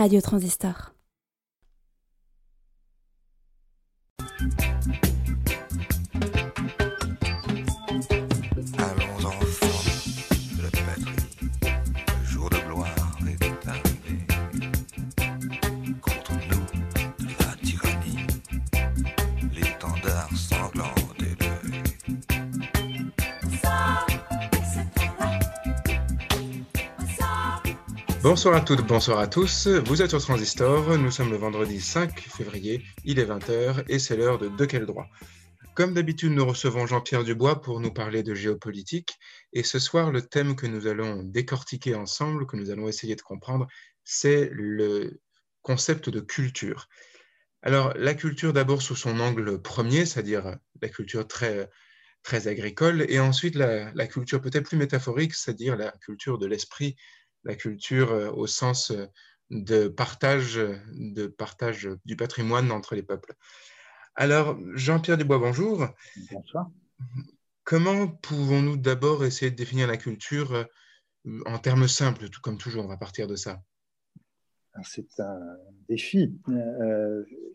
Radio Transistor. Bonsoir à toutes, bonsoir à tous. Vous êtes sur Transistor. Nous sommes le vendredi 5 février. Il est 20h et c'est l'heure de De quel droit Comme d'habitude, nous recevons Jean-Pierre Dubois pour nous parler de géopolitique. Et ce soir, le thème que nous allons décortiquer ensemble, que nous allons essayer de comprendre, c'est le concept de culture. Alors, la culture d'abord sous son angle premier, c'est-à-dire la culture très, agricole, et ensuite la culture peut-être plus métaphorique, c'est-à-dire la culture de l'esprit la culture euh, au sens euh, de partage, de partage du patrimoine entre les peuples. Alors, Jean-Pierre Dubois, bonjour. Bonsoir. Comment pouvons-nous d'abord essayer de définir la culture euh, en termes simples, tout comme toujours, on va partir de ça? C'est un défi.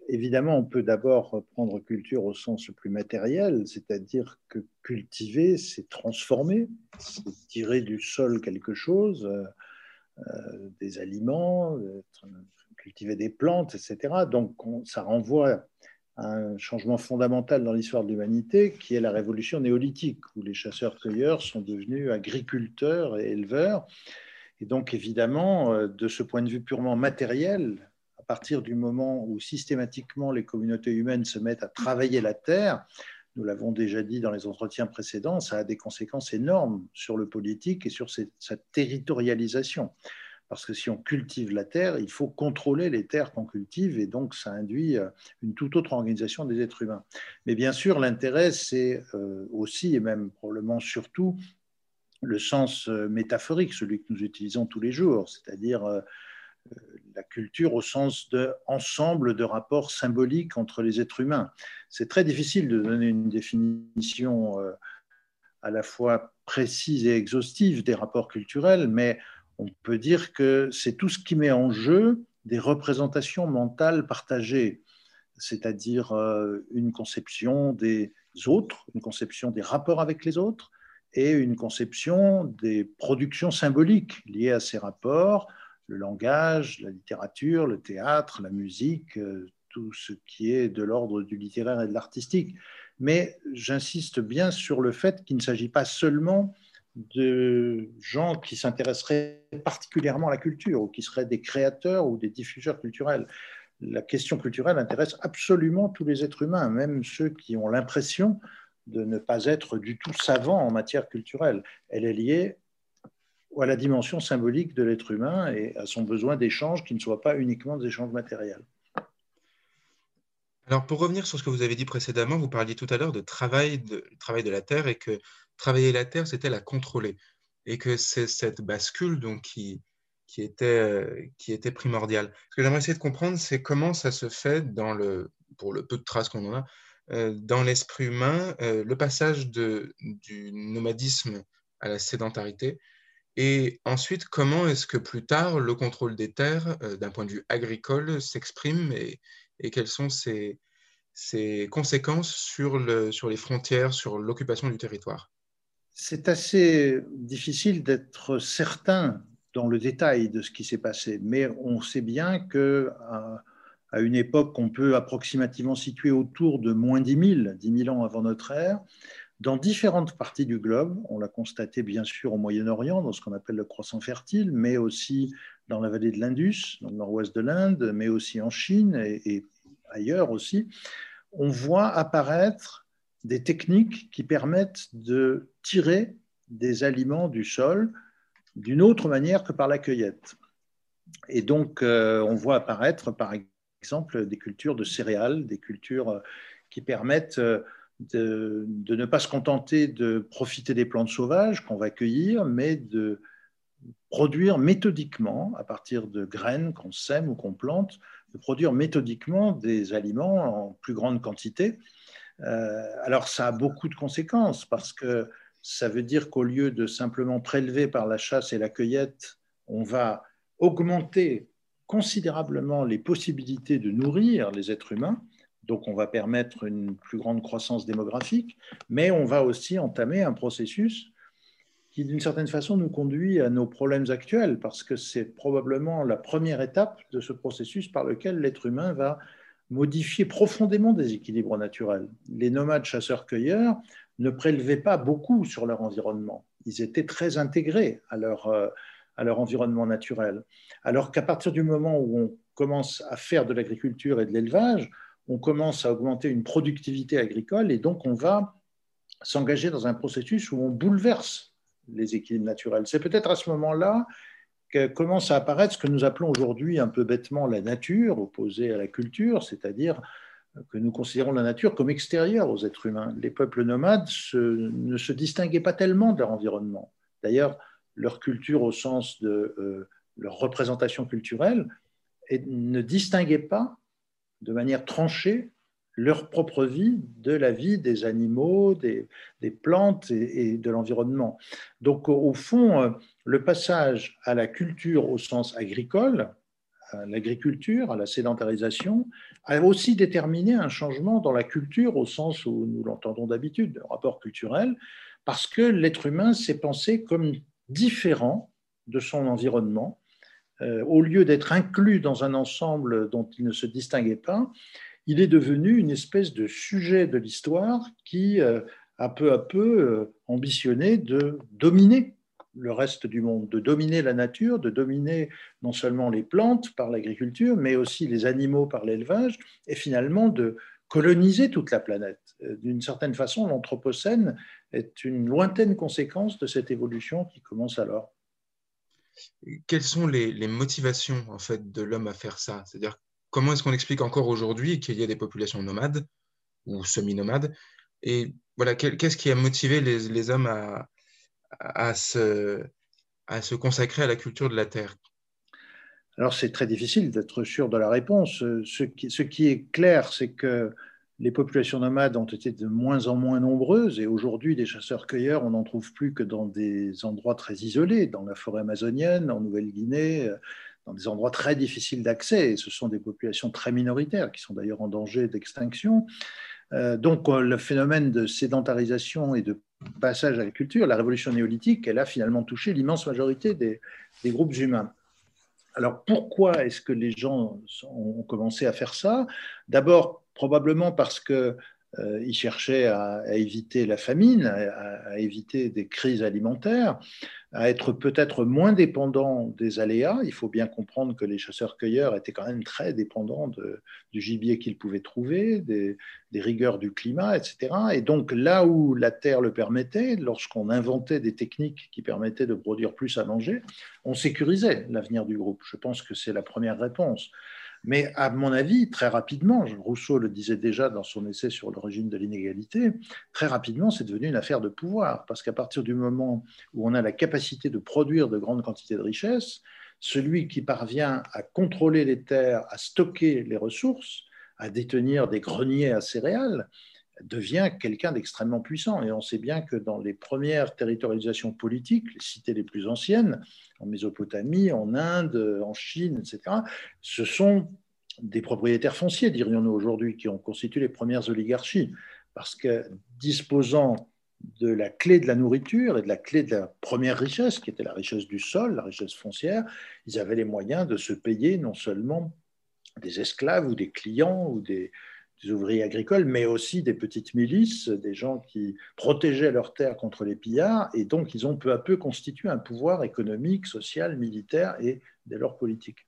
évidemment, on peut d'abord prendre culture au sens le plus matériel, c'est-à-dire que cultiver, c'est transformer, c'est tirer du sol quelque chose, euh, des aliments, cultiver des plantes, etc. Donc ça renvoie à un changement fondamental dans l'histoire de l'humanité qui est la révolution néolithique, où les chasseurs-cueilleurs sont devenus agriculteurs et éleveurs. Et donc évidemment, euh, de ce point de vue purement matériel, à partir du moment où systématiquement les communautés humaines se mettent à travailler la terre, nous l'avons déjà dit dans les entretiens précédents, ça a des conséquences énormes sur le politique et sur sa territorialisation. Parce que si on cultive la terre, il faut contrôler les terres qu'on cultive et donc ça induit euh, une toute autre organisation des êtres humains. Mais bien sûr, l'intérêt, c'est euh, aussi et même probablement surtout le sens euh, métaphorique, celui que nous utilisons tous les jours, c'est-à-dire la culture au sens d'ensemble de rapports symboliques entre les êtres humains. C'est très difficile de donner une définition euh, à la fois précise et exhaustive des rapports culturels, mais on peut dire que c'est tout ce qui met en jeu des représentations mentales partagées, c'est-à-dire euh, une conception des autres, une conception des rapports avec les autres et une conception des productions symboliques liées à ces rapports, le langage, la littérature, le théâtre, la musique, euh, tout ce qui est de l'ordre du littéraire et de l'artistique. Mais j'insiste bien sur le fait qu'il ne s'agit pas seulement de gens qui s'intéresseraient particulièrement à la culture ou qui seraient des créateurs ou des diffuseurs culturels. La question culturelle intéresse absolument tous les êtres humains, même ceux qui ont l'impression de ne pas être du tout savants en matière culturelle. Elle est liée à la dimension symbolique de l'être humain et à son besoin d'échanges qui ne soient pas uniquement des échanges matériels. Alors pour revenir sur ce que vous avez dit précédemment, vous parliez tout à l'heure de travail de, travail de la terre et que travailler la terre, c'était la contrôler et que c'est cette bascule donc, qui, qui, était, qui était primordiale. Ce que j'aimerais essayer de comprendre, c'est comment ça se fait dans le, pour le peu de traces qu'on en a, euh, dans l'esprit humain, euh, le passage de, du nomadisme à la sédentarité, et ensuite, comment est-ce que plus tard, le contrôle des terres, euh, d'un point de vue agricole, s'exprime et, quelles sont ses, conséquences sur, le, sur les frontières, sur l'occupation du territoire? C'est assez difficile d'être certain dans le détail de ce qui s'est passé, mais on sait bien que à une époque qu'on peut approximativement situer autour de moins 10 000, 10 000 ans avant notre ère, dans différentes parties du globe. On l'a constaté bien sûr au Moyen-Orient, dans ce qu'on appelle le croissant fertile, mais aussi dans la vallée de l'Indus, dans le nord-ouest de l'Inde, mais aussi en Chine et, ailleurs aussi. On voit apparaître des techniques qui permettent de tirer des aliments du sol d'une autre manière que par la cueillette. Et donc, euh, on voit apparaître, par exemple, des cultures de céréales, des cultures qui permettent de, ne pas se contenter de profiter des plantes sauvages qu'on va cueillir, mais de produire méthodiquement, à partir de graines qu'on sème ou qu'on plante, de produire méthodiquement des aliments en plus grande quantité. Euh, alors ça a beaucoup de conséquences parce que ça veut dire qu'au lieu de simplement prélever par la chasse et la cueillette, on va augmenter considérablement les possibilités de nourrir les êtres humains. Donc, on va permettre une plus grande croissance démographique, mais on va aussi entamer un processus qui, d'une certaine façon, nous conduit à nos problèmes actuels, parce que c'est probablement la première étape de ce processus par lequel l'être humain va modifier profondément des équilibres naturels. Les nomades chasseurs-cueilleurs ne prélevaient pas beaucoup sur leur environnement. Ils étaient très intégrés à leur, euh, à leur environnement naturel. Alors qu'à partir du moment où on commence à faire de l'agriculture et de l'élevage, on commence à augmenter une productivité agricole et donc on va s'engager dans un processus où on bouleverse les équilibres naturels. C'est peut-être à ce moment-là que commence à apparaître ce que nous appelons aujourd'hui un peu bêtement la nature, opposée à la culture, c'est-à-dire que nous considérons la nature comme extérieure aux êtres humains. Les peuples nomades ne se distinguaient pas tellement de leur environnement. D'ailleurs, leur culture au sens de euh, leur représentation culturelle et ne distinguait pas de manière tranchée leur propre vie de la vie des animaux, des, plantes et, de l'environnement. Donc au fond, euh, le passage à la culture au sens agricole, à l'agriculture, à la sédentarisation, a aussi déterminé un changement dans la culture au sens où nous l'entendons d'habitude, le rapport culturel, parce que l'être humain s'est pensé comme différent de son environnement. Euh, au lieu d'être inclus dans un ensemble dont il ne se distinguait pas, il est devenu une espèce de sujet de l'histoire qui euh, a peu à peu euh, ambitionné de dominer le reste du monde, de dominer la nature, de dominer non seulement les plantes par l'agriculture, mais aussi les animaux par l'élevage, et finalement de coloniser toute la planète. D'une certaine façon, l'Anthropocène est une lointaine conséquence de cette évolution qui commence alors. Quelles sont les, motivations en fait de l'homme à faire ça? C'est-à-dire comment est-ce qu'on explique encore aujourd'hui qu'il y a des populations nomades ou semi-nomades? Et voilà, qu'est-ce qui a motivé les, hommes à, se, consacrer à la culture de la terre? Alors c'est très difficile d'être sûr de la réponse. Qui, ce qui est clair, c'est que les populations nomades ont été de moins en moins nombreuses et aujourd'hui, des chasseurs-cueilleurs, on n'en trouve plus que dans des endroits très isolés, dans la forêt amazonienne, en Nouvelle-Guinée, dans des endroits très difficiles d'accès. Et ce sont des populations très minoritaires qui sont d'ailleurs en danger d'extinction. Euh, donc le phénomène de sédentarisation et de passage à la culture, la révolution néolithique, elle a finalement touché l'immense majorité des, des groupes humains. Alors pourquoi est-ce que les gens ont commencé à faire ça? D'abord probablement parce qu'ils euh, cherchaient à, éviter la famine, à, éviter des crises alimentaires, à être peut-être moins dépendants des aléas. Il faut bien comprendre que les chasseurs-cueilleurs étaient quand même très dépendants du gibier qu'ils pouvaient trouver, des, rigueurs du climat, etc. Et donc là où la terre le permettait, lorsqu'on inventait des techniques qui permettaient de produire plus à manger, on sécurisait l'avenir du groupe. Je pense que c'est la première réponse. Mais à mon avis, très rapidement, Rousseau le disait déjà dans son essai sur l'origine de l'inégalité, très rapidement, c'est devenu une affaire de pouvoir, parce qu'à partir du moment où on a la capacité de produire de grandes quantités de richesses, celui qui parvient à contrôler les terres, à stocker les ressources, à détenir des greniers à céréales, devient quelqu'un d'extrêmement puissant. Et on sait bien que dans les premières territorialisations politiques, les cités les plus anciennes, en Mésopotamie, en Inde, en Chine, etc., ce sont des propriétaires fonciers, dirions-nous aujourd'hui, qui ont constitué les premières oligarchies. Parce que disposant de la clé de la nourriture et de la clé de la première richesse, qui était la richesse du sol, la richesse foncière, ils avaient les moyens de se payer non seulement des esclaves ou des clients ou des, ouvriers agricoles, mais aussi des petites milices, des gens qui protégeaient leurs terres contre les pillards, et donc ils ont peu à peu constitué un pouvoir économique, social, militaire et dès lors politique.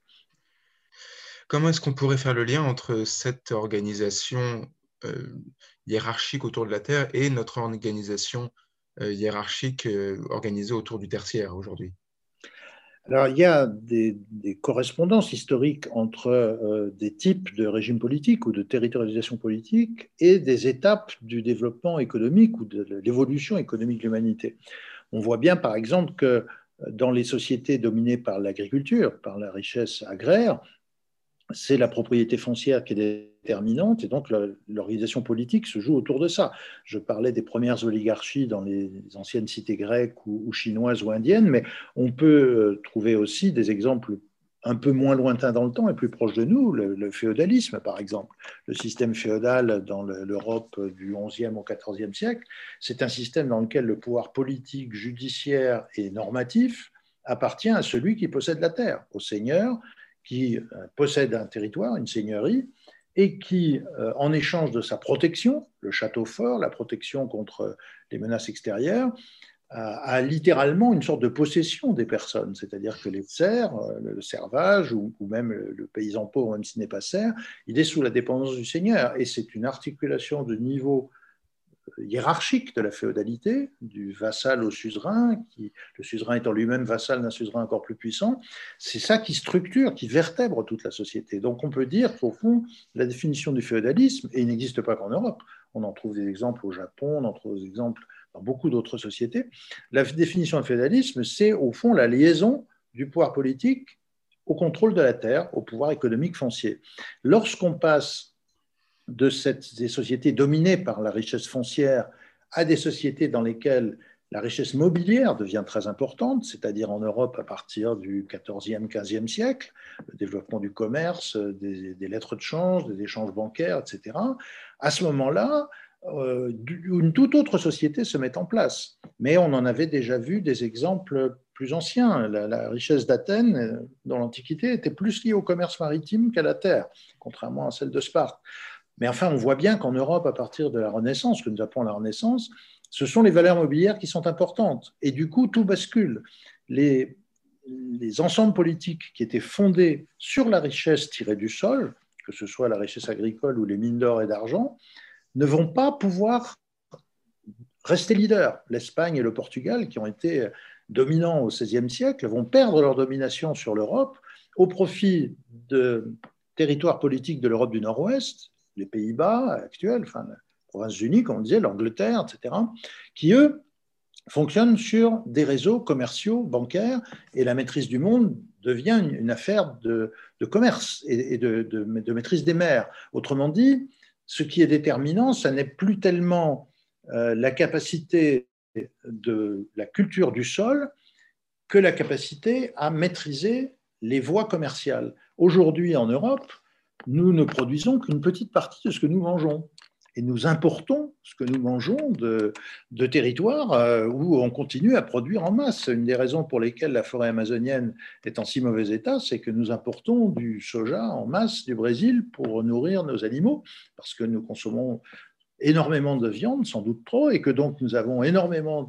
Comment est-ce qu'on pourrait faire le lien entre cette organisation euh, hiérarchique autour de la Terre et notre organisation euh, hiérarchique euh, organisée autour du tertiaire aujourd'hui? Alors, il y a des, correspondances historiques entre des types de régimes politiques ou de territorialisation politique et des étapes du développement économique ou de l'évolution économique de l'humanité. On voit bien, par exemple, que dans les sociétés dominées par l'agriculture, par la richesse agraire, c'est la propriété foncière qui est déterminante et donc l'organisation politique se joue autour de ça. Je parlais des premières oligarchies dans les anciennes cités grecques ou, chinoises ou indiennes, mais on peut euh, trouver aussi des exemples un peu moins lointain dans le temps et plus proche de nous, le, féodalisme par exemple. Le système féodal dans l'Europe du XIe au XIVe siècle, c'est un système dans lequel le pouvoir politique, judiciaire et normatif appartient à celui qui possède la terre, au seigneur qui euh, possède un territoire, une seigneurie, et qui, euh, en échange de sa protection, le château fort, la protection contre les menaces extérieures, a, littéralement une sorte de possession des personnes, c'est-à-dire que les serfs, euh, le servage ou, même le, paysan pauvre, même s'il n'est pas serf, il est sous la dépendance du seigneur. Et c'est une articulation de niveau euh, hiérarchique de la féodalité, du vassal au suzerain, qui, le suzerain étant lui-même vassal d'un suzerain encore plus puissant, c'est ça qui structure, qui vertèbre toute la société. Donc on peut dire qu'au fond, la définition du féodalisme, et il n'existe pas qu'en Europe, on en trouve des exemples au Japon, on en trouve des exemples dans beaucoup d'autres sociétés. La définition de féodalisme, c'est au fond la liaison du pouvoir politique au contrôle de la terre, au pouvoir économique foncier. Lorsqu'on passe de cette, des sociétés dominées par la richesse foncière à des sociétés dans lesquelles la richesse mobilière devient très importante, c'est-à-dire en Europe à partir du 14e, 15e siècle, le développement du commerce, des, lettres de change, des échanges bancaires, etc. À ce moment-là, euh, une toute autre société se met en place. Mais on en avait déjà vu des exemples plus anciens. La, richesse d'Athènes, euh, dans l'Antiquité, était plus liée au commerce maritime qu'à la terre, contrairement à celle de Sparte. Mais enfin, on voit bien qu'en Europe, à partir de la Renaissance, que nous appelons la Renaissance, ce sont les valeurs mobilières qui sont importantes. Et du coup, tout bascule. Les, les ensembles politiques qui étaient fondés sur la richesse tirée du sol, que ce soit la richesse agricole ou les mines d'or et d'argent, ne vont pas pouvoir rester leaders. L'Espagne et le Portugal, qui ont été dominants au XVIe siècle, vont perdre leur domination sur l'Europe au profit de territoires politiques de l'Europe du Nord-Ouest, les Pays-Bas actuels, enfin, les provinces unies, comme on disait, l'Angleterre, etc., qui, eux, fonctionnent sur des réseaux commerciaux, bancaires, et la maîtrise du monde devient une, affaire de, commerce et, de, maîtrise des mers. Autrement dit, ce qui est déterminant, ce n'est plus tellement euh, la capacité de la culture du sol que la capacité à maîtriser les voies commerciales. Aujourd'hui, en Europe, nous ne produisons qu'une petite partie de ce que nous mangeons et nous importons ce que nous mangeons de, territoires euh, où on continue à produire en masse. Une des raisons pour lesquelles la forêt amazonienne est en si mauvais état, c'est que nous importons du soja en masse du Brésil pour nourrir nos animaux, parce que nous consommons énormément de viande, sans doute trop, et que donc nous avons énormément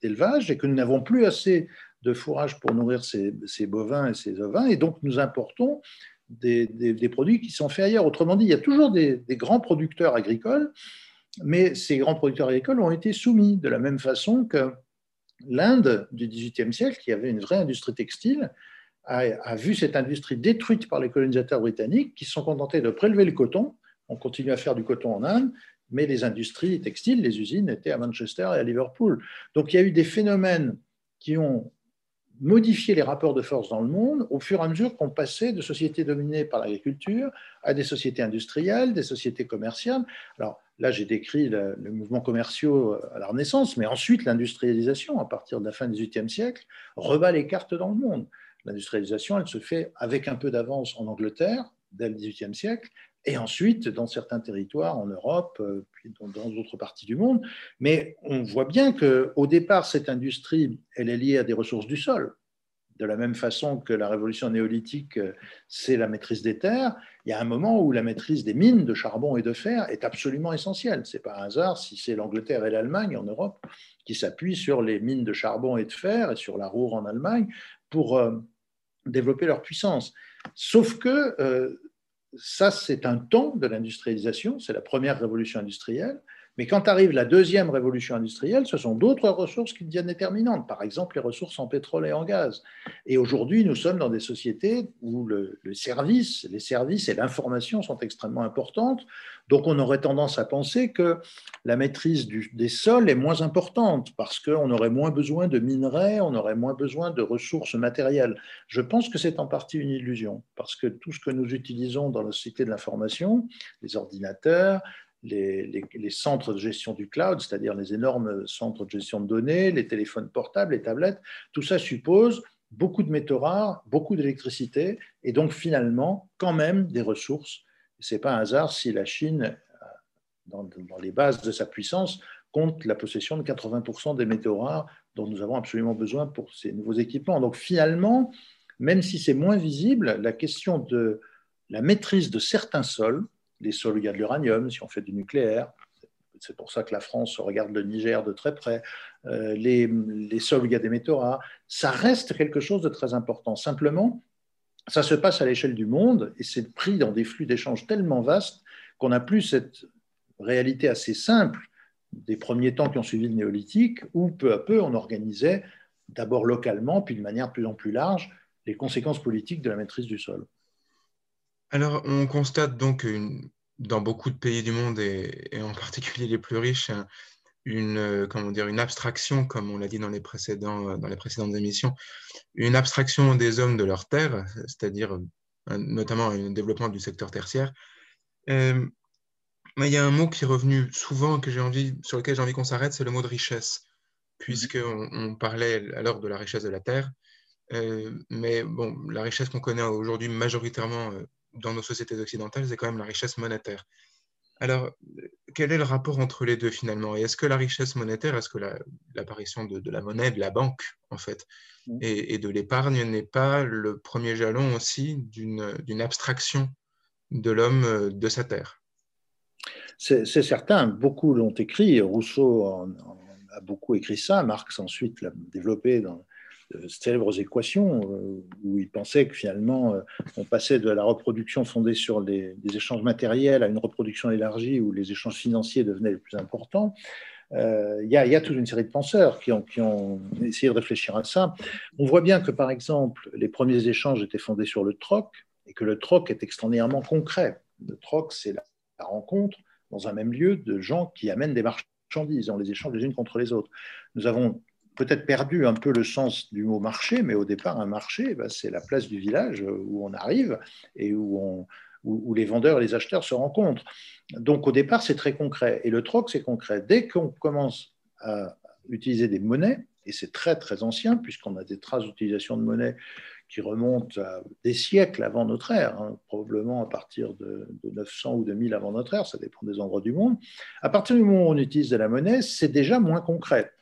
d'élevage et que nous n'avons plus assez de fourrage pour nourrir ces, ces, bovins et ces ovins, et donc nous importons des, produits qui sont faits ailleurs. Autrement dit, il y a toujours des, grands producteurs agricoles, mais ces grands producteurs agricoles ont été soumis de la même façon que l'Inde du XVIIIe siècle, qui avait une vraie industrie textile, a, vu cette industrie détruite par les colonisateurs britanniques qui se sont contentés de prélever le coton. On continue à faire du coton en Inde, mais les industries textiles, les usines étaient à Manchester et à Liverpool. Donc il y a eu des phénomènes qui ont modifier les rapports de force dans le monde au fur et à mesure qu'on passait de sociétés dominées par l'agriculture à des sociétés industrielles, des sociétés commerciales. Alors là, j'ai décrit le, mouvement commerciaux à la Renaissance, mais ensuite l'industrialisation, à partir de la fin du XVIIIe siècle, rebat les cartes dans le monde. L'industrialisation, elle se fait avec un peu d'avance en Angleterre, dès le XVIIIe siècle, et ensuite dans certains territoires en Europe, euh, puis dans d'autres parties du monde. Mais on voit bien qu'au départ, cette industrie, elle est liée à des ressources du sol. De la même façon que la révolution néolithique, euh, c'est la maîtrise des terres, il y a un moment où la maîtrise des mines de charbon et de fer est absolument essentielle. Ce n'est pas un hasard si c'est l'Angleterre et l'Allemagne en Europe qui s'appuient sur les mines de charbon et de fer et sur la Ruhr en Allemagne pour euh, développer leur puissance. Sauf que ça, c'est un temps de l'industrialisation, c'est la première révolution industrielle. Mais quand arrive la deuxième révolution industrielle, ce sont d'autres ressources qui deviennent déterminantes, par exemple les ressources en pétrole et en gaz. Et aujourd'hui, nous sommes dans des sociétés où le, service, les services et l'information sont extrêmement importantes. Donc on aurait tendance à penser que la maîtrise des sols est moins importante parce qu'on aurait moins besoin de minerais, on aurait moins besoin de ressources matérielles. Je pense que c'est en partie une illusion parce que tout ce que nous utilisons dans la société de l'information, les ordinateurs, les, centres de gestion du cloud, c'est-à-dire les énormes centres de gestion de données, les téléphones portables, les tablettes, tout ça suppose beaucoup de métaux rares, beaucoup d'électricité, et donc finalement, quand même, des ressources. Ce n'est pas un hasard si la Chine, dans, les bases de sa puissance, compte la possession de 80% des métaux rares dont nous avons absolument besoin pour ces nouveaux équipements. Donc finalement, même si c'est moins visible, la question de la maîtrise de certains sols, les a de l'uranium, si on fait du nucléaire, c'est pour ça que la France regarde le Niger de très près, euh, les, les, a des métaux ça reste quelque chose de très important. Simplement, ça se passe à l'échelle du monde et c'est pris dans des flux d'échanges tellement vastes qu'on n'a plus cette réalité assez simple des premiers temps qui ont suivi le néolithique, où peu à peu on organisait d'abord localement, puis de manière de plus en plus large, les conséquences politiques de la maîtrise du sol. Alors, on constate donc une, dans beaucoup de pays du monde, et, en particulier les plus riches, une, euh, comment dire, une abstraction, comme on l'a dit dans les, précédents, dans les précédentes émissions, une abstraction des hommes de leur terre, c'est-à-dire notamment un développement du secteur tertiaire. Euh, mais il y a un mot qui est revenu souvent, que j'ai envie, sur lequel j'ai envie qu'on s'arrête, c'est le mot de richesse, puisqu'on on parlait alors de la richesse de la terre. Euh, mais bon, la richesse qu'on connaît aujourd'hui majoritairement euh, dans nos sociétés occidentales, c'est quand même la richesse monétaire. Alors, quel est le rapport entre les deux finalement? Et est-ce que la richesse monétaire, est-ce que l'apparition de, de, la monnaie, de la banque en fait, et, et de l'épargne n'est pas le premier jalon aussi d'une abstraction de l'homme euh, de sa terre? C'est certain, beaucoup l'ont écrit. Rousseau a beaucoup écrit ça. Marx ensuite l'a développé dans célèbres équations euh, où il pensait que finalement euh, on passait de la reproduction fondée sur des échanges matériels à une reproduction élargie où les échanges financiers devenaient les plus importants. Euh, il y, a toute une série de penseurs qui ont, essayé de réfléchir à ça. On voit bien que, par exemple, les premiers échanges étaient fondés sur le troc et que le troc est extraordinairement concret. Le troc, c'est la, rencontre dans un même lieu de gens qui amènent des marchandises, on les échange les unes contre les autres. Nous avons peut-être perdu un peu le sens du mot marché, mais au départ, un marché, bah, c'est la place du village où on arrive et où, les vendeurs et les acheteurs se rencontrent. Donc au départ, c'est très concret. Et le troc, c'est concret. Dès qu'on commence à utiliser des monnaies, et c'est très très ancien, puisqu'on a des traces d'utilisation de monnaie qui remontent à des siècles avant notre ère, hein, probablement à partir de, 900 ou de 1000 avant notre ère, ça dépend des endroits du monde. À partir du moment où on utilise de la monnaie, c'est déjà moins concret.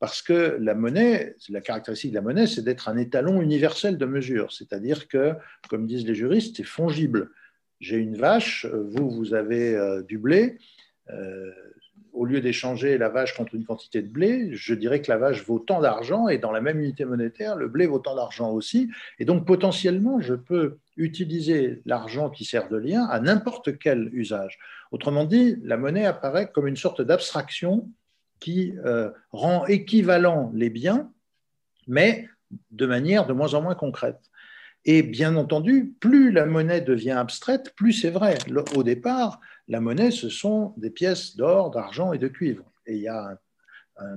Parce que la monnaie, la caractéristique de la monnaie, c'est d'être un étalon universel de mesure. C'est-à-dire que, comme disent les juristes, c'est fongible. J'ai une vache, vous, vous avez euh, du blé. Euh, au lieu d'échanger la vache contre une quantité de blé, je dirais que la vache vaut tant d'argent et dans la même unité monétaire, le blé vaut tant d'argent aussi. Et donc potentiellement, je peux utiliser l'argent qui sert de lien à n'importe quel usage. Autrement dit, la monnaie apparaît comme une sorte d'abstraction qui euh, rend équivalent les biens, mais de manière de moins en moins concrète. Et bien entendu, plus la monnaie devient abstraite, plus c'est vrai. Au départ, la monnaie, ce sont des pièces d'or, d'argent et de cuivre. Et il y a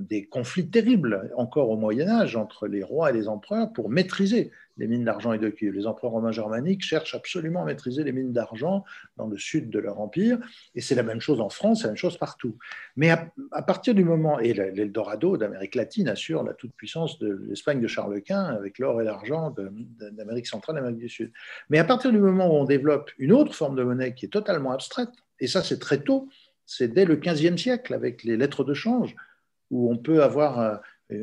des conflits terribles encore au Moyen Âge entre les rois et les empereurs pour maîtriser les mines d'argent et de cuivre. Les empereurs romains germaniques cherchent absolument à maîtriser les mines d'argent dans le sud de leur empire, et c'est la même chose en France, c'est la même chose partout. Mais à, partir du moment, et l'Eldorado d'Amérique latine assure la toute-puissance de l'Espagne de Charles Quint avec l'or et l'argent d'Amérique centrale et d'Amérique du Sud. Mais à partir du moment où on développe une autre forme de monnaie qui est totalement abstraite, et ça c'est très tôt, c'est dès le XVe siècle avec les lettres de change, où on peut avoir euh,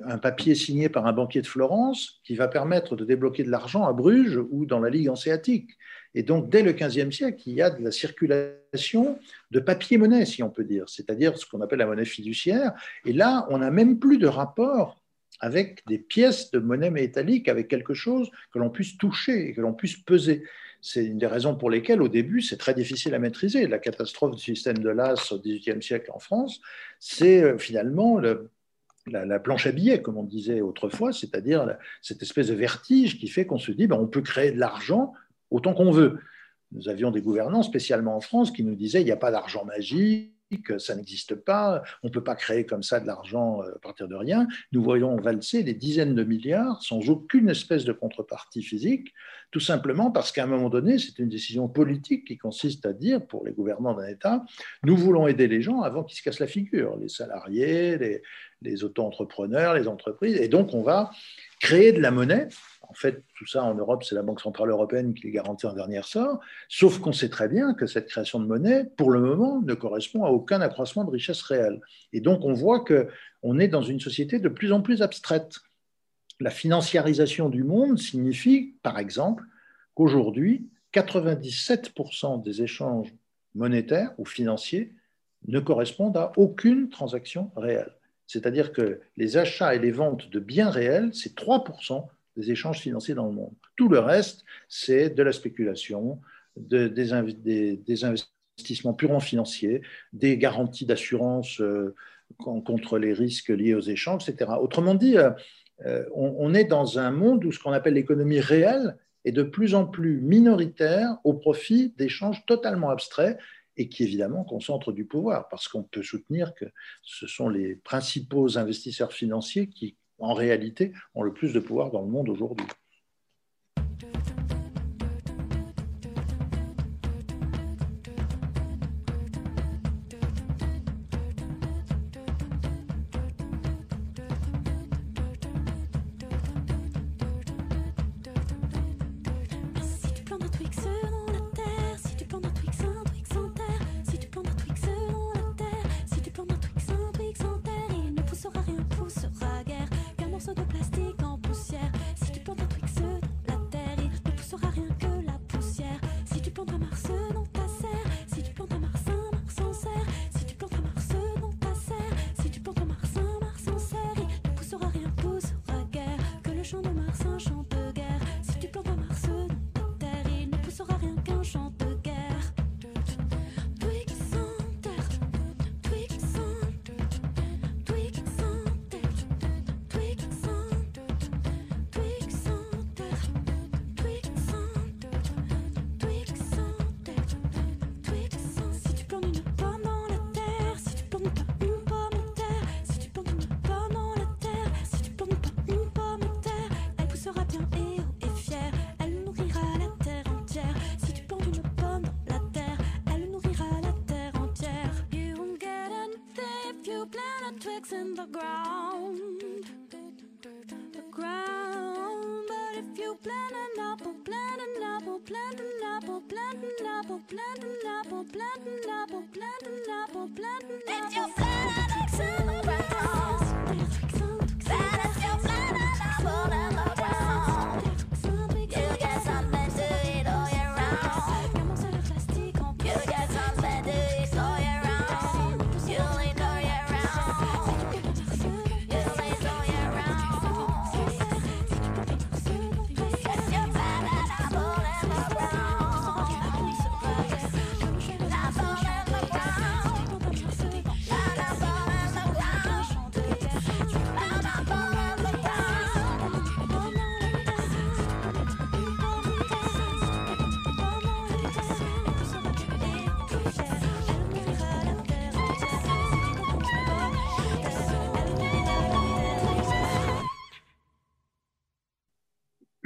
un papier signé par un banquier de Florence qui va permettre de débloquer de l'argent à Bruges ou dans la Ligue hanséatique. Et donc, dès le XVe siècle, il y a de la circulation de papier-monnaie, si on peut dire, c'est-à-dire ce qu'on appelle la monnaie fiduciaire. Et là, on n'a même plus de rapport avec des pièces de monnaie métallique, avec quelque chose que l'on puisse toucher et que l'on puisse peser. C'est une des raisons pour lesquelles, au début, c'est très difficile à maîtriser. La catastrophe du système de l'as au XVIIIe siècle en France, c'est euh, finalement le, la, planche à billets, comme on disait autrefois, c'est-à-dire cette espèce de vertige qui fait qu'on se dit ben, on peut créer de l'argent autant qu'on veut. Nous avions des gouvernants, spécialement en France, qui nous disaient il n'y a pas d'argent magique, ça n'existe pas, on ne peut pas créer comme ça de l'argent euh, à partir de rien. Nous voyons valser des dizaines de milliards sans aucune espèce de contrepartie physique, tout simplement parce qu'à un moment donné, c'est une décision politique qui consiste à dire, pour les gouvernants d'un État, nous voulons aider les gens avant qu'ils se cassent la figure, les salariés, les, les auto-entrepreneurs, les entreprises, et donc on va créer de la monnaie En fait, tout ça en Europe, c'est la Banque Centrale Européenne qui les garantit en dernier sort, sauf qu'on sait très bien que cette création de monnaie, pour le moment, ne correspond à aucun accroissement de richesse réelle. Et donc, on voit qu'on est dans une société de plus en plus abstraite. La financiarisation du monde signifie, par exemple, qu'aujourd'hui, 97% des échanges monétaires ou financiers ne correspondent à aucune transaction réelle. C'est-à-dire que les achats et les ventes de biens réels, c'est 3% des échanges financiers dans le monde. Tout le reste, c'est de la spéculation, des, investissements purement financiers, des garanties d'assurance euh, contre les risques liés aux échanges, etc. Autrement dit, euh, euh, on, est dans un monde où ce qu'on appelle l'économie réelle est de plus en plus minoritaire au profit d'échanges totalement abstraits et qui évidemment concentrent du pouvoir, parce qu'on peut soutenir que ce sont les principaux investisseurs financiers qui, en réalité, ont le plus de pouvoir dans le monde aujourd'hui.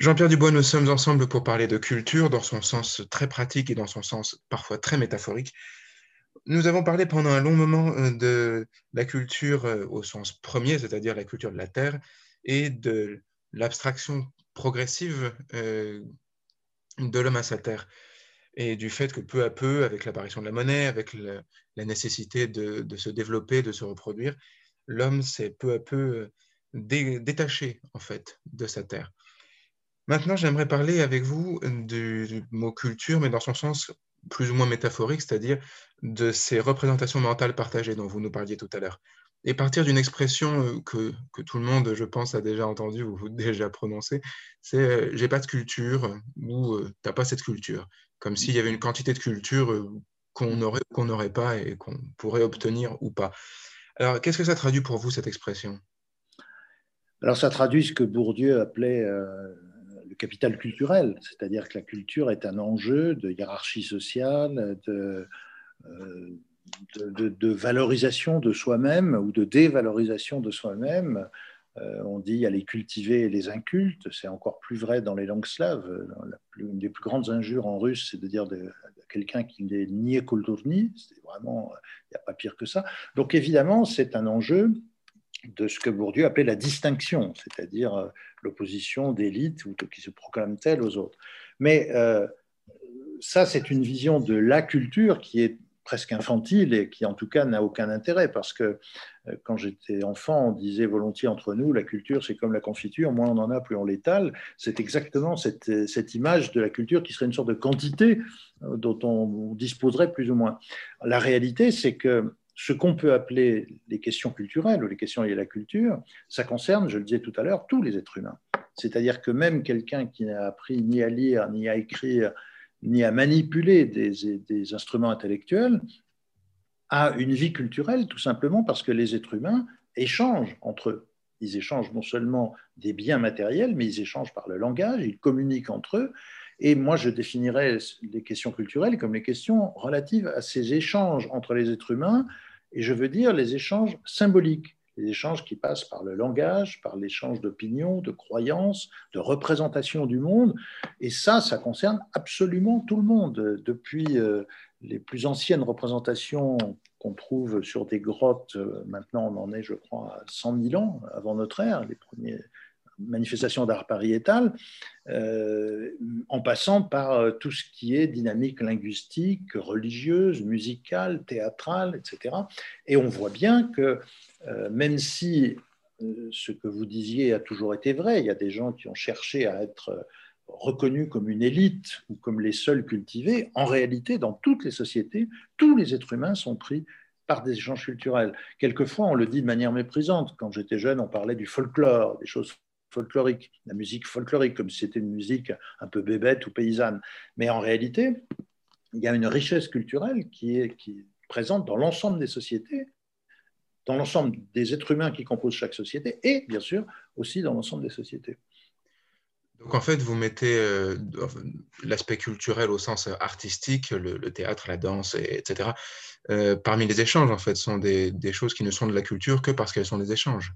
Jean-Pierre Dubois, nous sommes ensemble pour parler de culture dans son sens très pratique et dans son sens parfois très métaphorique. Nous avons parlé pendant un long moment euh, de la culture euh, au sens premier, c'est-à-dire la culture de la Terre, et de l'abstraction progressive euh, de l'homme à sa Terre, et du fait que peu à peu, avec l'apparition de la monnaie, avec la nécessité de, se développer, de se reproduire, l'homme s'est peu à peu détaché en fait de sa Terre. Maintenant, j'aimerais parler avec vous du, mot culture, mais dans son sens plus ou moins métaphorique, c'est-à-dire de ces représentations mentales partagées dont vous nous parliez tout à l'heure. Et partir d'une expression euh, que, que, tout le monde, je pense, a déjà entendue ou déjà prononcée, c'est euh, j'ai pas de culture ou euh, t'as pas cette culture. Comme s'il y avait une quantité de culture qu'on aurait qu'on n'aurait pas et qu'on pourrait obtenir ou pas. Alors, qu'est-ce que ça traduit pour vous, cette expression? Alors, ça traduit ce que Bourdieu appelait capital culturel, c'est-à-dire que la culture est un enjeu de hiérarchie sociale, de, euh, valorisation de soi-même ou de dévalorisation de soi-même. Euh, on dit il y a les incultes, c'est encore plus vrai dans les langues slaves. La une des plus grandes injures en russe, c'est de dire de, quelqu'un qui n'est ni écoltourni, c'est vraiment, il n'y a pas pire que ça. Donc évidemment, c'est un enjeu de ce que Bourdieu appelait la distinction, c'est-à-dire euh, l'opposition d'élite ou qui se proclame telle aux autres. Mais euh, ça, c'est une vision de la culture qui est presque infantile et qui en tout cas n'a aucun intérêt parce que euh, quand j'étais enfant, on disait volontiers entre nous, la culture c'est comme la confiture, moins on en a, plus on l'étale. C'est exactement cette, image de la culture qui serait une sorte de quantité dont on disposerait plus ou moins. La réalité, c'est que ce qu'on peut appeler les questions culturelles ou les questions liées à la culture, ça concerne, je le disais tout à l'heure, tous les êtres humains. C'est-à-dire que même quelqu'un qui n'a appris ni à lire, ni à écrire, ni à manipuler des, instruments intellectuels, a une vie culturelle tout simplement parce que les êtres humains échangent entre eux. Ils échangent non seulement des biens matériels, mais ils échangent par le langage, ils communiquent entre eux. Et moi, je définirais les questions culturelles comme les questions relatives à ces échanges entre les êtres humains, et je veux dire les échanges symboliques, les échanges qui passent par le langage, par l'échange d'opinions, de croyances, de représentations du monde. Et ça, ça concerne absolument tout le monde, depuis euh, les plus anciennes représentations qu'on trouve sur des grottes, euh, maintenant on en est, je crois, à 100 000 ans avant notre ère, les premiers manifestations d'art pariétal, euh, en passant par euh, tout ce qui est dynamique linguistique, religieuse, musicale, théâtrale, etc. Et on voit bien que euh, même si ce que vous disiez a toujours été vrai, il y a des gens qui ont cherché à être reconnus comme une élite ou comme les seuls cultivés, en réalité, dans toutes les sociétés, tous les êtres humains sont pris par des échanges culturels. Quelquefois, on le dit de manière méprisante. Quand j'étais jeune, on parlait du folklore, des choses folklorique, la musique folklorique, comme si c'était une musique un peu bébête ou paysanne. Mais en réalité, il y a une richesse culturelle qui est, présente dans l'ensemble des sociétés, dans l'ensemble des êtres humains qui composent chaque société, et bien sûr aussi dans l'ensemble des sociétés. Donc en fait, vous mettez euh, l'aspect culturel au sens artistique, le, théâtre, la danse, etc. Euh, parmi les échanges, en fait, sont des, choses qui ne sont de la culture que parce qu'elles sont des échanges.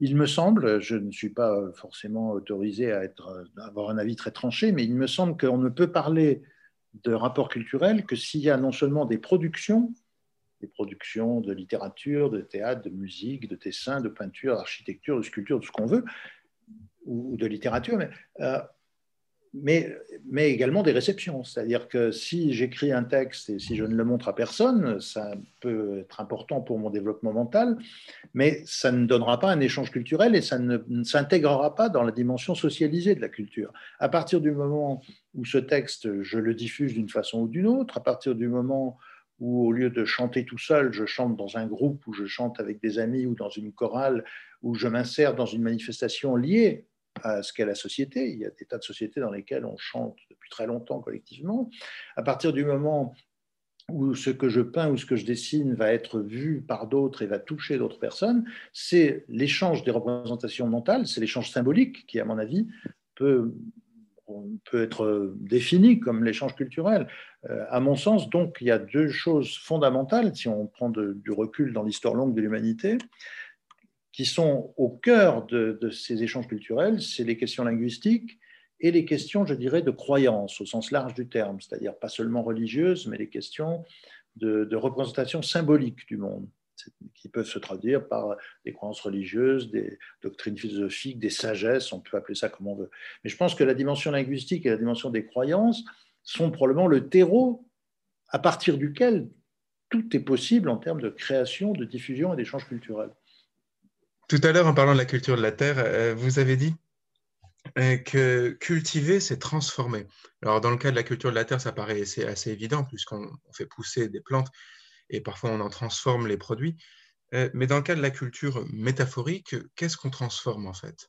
Il me semble, je ne suis pas forcément autorisé à, être, avoir un avis très tranché, mais il me semble qu'on ne peut parler de rapport culturel que s'il y a non seulement des productions, des productions de littérature, de théâtre, de musique, de dessin, de peinture, d'architecture, de sculpture, de ce qu'on veut, ou de littérature, mais euh, mais, également des réceptions. C'est-à-dire que si j'écris un texte et si je ne le montre à personne, ça peut être important pour mon développement mental, mais ça ne donnera pas un échange culturel et ça ne, s'intégrera pas dans la dimension socialisée de la culture. À partir du moment où ce texte, je le diffuse d'une façon ou d'une autre, à partir du moment où au lieu de chanter tout seul, je chante dans un groupe, ou je chante avec des amis, ou dans une chorale, où je m'insère dans une manifestation liée à ce qu'est la société. Il y a des tas de sociétés dans lesquelles on chante depuis très longtemps collectivement. À partir du moment où ce que je peins ou ce que je dessine va être vu par d'autres et va toucher d'autres personnes, c'est l'échange des représentations mentales, c'est l'échange symbolique qui, à mon avis, peut, peut être défini comme l'échange culturel. Euh, à mon sens, donc, il y a deux choses fondamentales, si on prend du recul dans l'histoire longue de l'humanité qui sont au cœur de, ces échanges culturels, c'est les questions linguistiques et les questions, je dirais, de croyance au sens large du terme, c'est-à-dire pas seulement religieuses, mais les questions de, représentation symbolique du monde, qui peuvent se traduire par des croyances religieuses, des doctrines philosophiques, des sagesses, on peut appeler ça comme on veut. Mais je pense que la dimension linguistique et la dimension des croyances sont probablement le terreau à partir duquel tout est possible en termes de création, de diffusion et d'échanges culturels. Tout à l'heure, en parlant de la culture de la terre, euh, vous avez dit euh, que cultiver, c'est transformer. Alors, dans le cas de la culture de la terre, ça paraît assez, évident, puisqu'on fait pousser des plantes et parfois on en transforme les produits. Euh, mais dans le cas de la culture métaphorique, qu'est-ce qu'on transforme en fait?